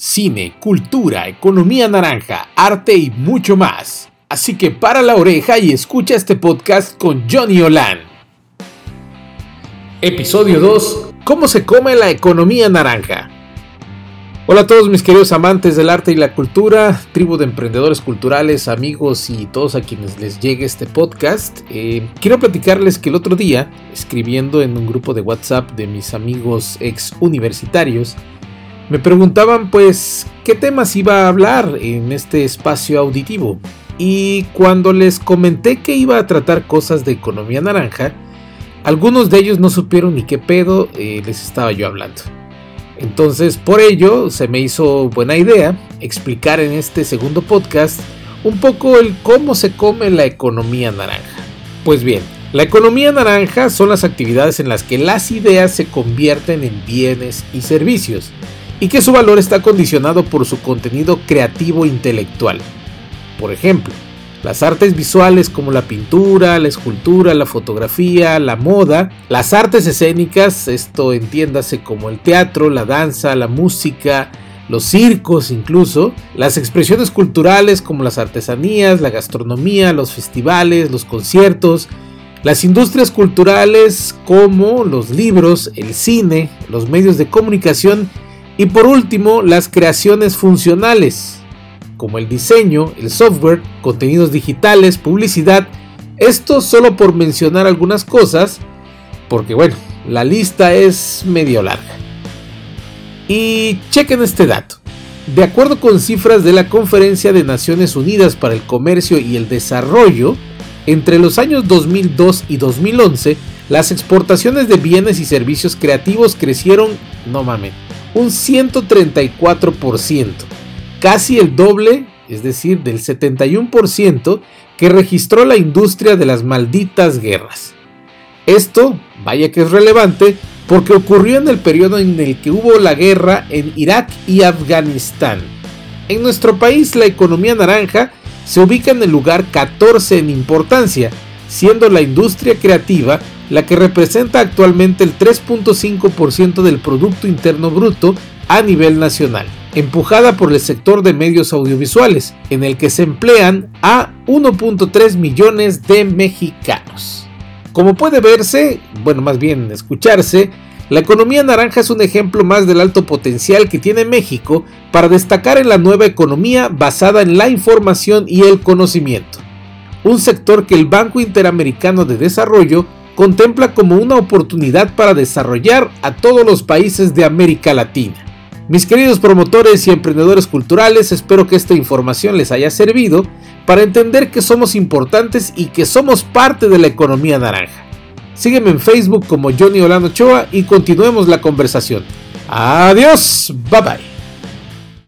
cine, cultura, economía naranja, arte y mucho más. Así que para la oreja y escucha este podcast con Johnny Olan. Episodio 2. ¿Cómo se come la economía naranja? Hola a todos mis queridos amantes del arte y la cultura, tribu de emprendedores culturales, amigos y todos a quienes les llegue este podcast. Eh, quiero platicarles que el otro día, escribiendo en un grupo de WhatsApp de mis amigos ex universitarios, me preguntaban pues qué temas iba a hablar en este espacio auditivo. Y cuando les comenté que iba a tratar cosas de economía naranja, algunos de ellos no supieron ni qué pedo eh, les estaba yo hablando. Entonces por ello se me hizo buena idea explicar en este segundo podcast un poco el cómo se come la economía naranja. Pues bien, la economía naranja son las actividades en las que las ideas se convierten en bienes y servicios y que su valor está condicionado por su contenido creativo intelectual. Por ejemplo, las artes visuales como la pintura, la escultura, la fotografía, la moda, las artes escénicas, esto entiéndase como el teatro, la danza, la música, los circos incluso, las expresiones culturales como las artesanías, la gastronomía, los festivales, los conciertos, las industrias culturales como los libros, el cine, los medios de comunicación y por último, las creaciones funcionales, como el diseño, el software, contenidos digitales, publicidad. Esto solo por mencionar algunas cosas, porque bueno, la lista es medio larga. Y chequen este dato. De acuerdo con cifras de la Conferencia de Naciones Unidas para el Comercio y el Desarrollo, entre los años 2002 y 2011, las exportaciones de bienes y servicios creativos crecieron, no mames, un 134%, casi el doble, es decir, del 71% que registró la industria de las malditas guerras. Esto, vaya que es relevante, porque ocurrió en el periodo en el que hubo la guerra en Irak y Afganistán. En nuestro país la economía naranja se ubica en el lugar 14 en importancia, siendo la industria creativa la que representa actualmente el 3.5% del Producto Interno Bruto a nivel nacional, empujada por el sector de medios audiovisuales, en el que se emplean a 1.3 millones de mexicanos. Como puede verse, bueno, más bien escucharse, la economía naranja es un ejemplo más del alto potencial que tiene México para destacar en la nueva economía basada en la información y el conocimiento. Un sector que el Banco Interamericano de Desarrollo contempla como una oportunidad para desarrollar a todos los países de América Latina. Mis queridos promotores y emprendedores culturales, espero que esta información les haya servido para entender que somos importantes y que somos parte de la economía naranja. Sígueme en Facebook como Johnny Olano Ochoa y continuemos la conversación. Adiós, bye bye.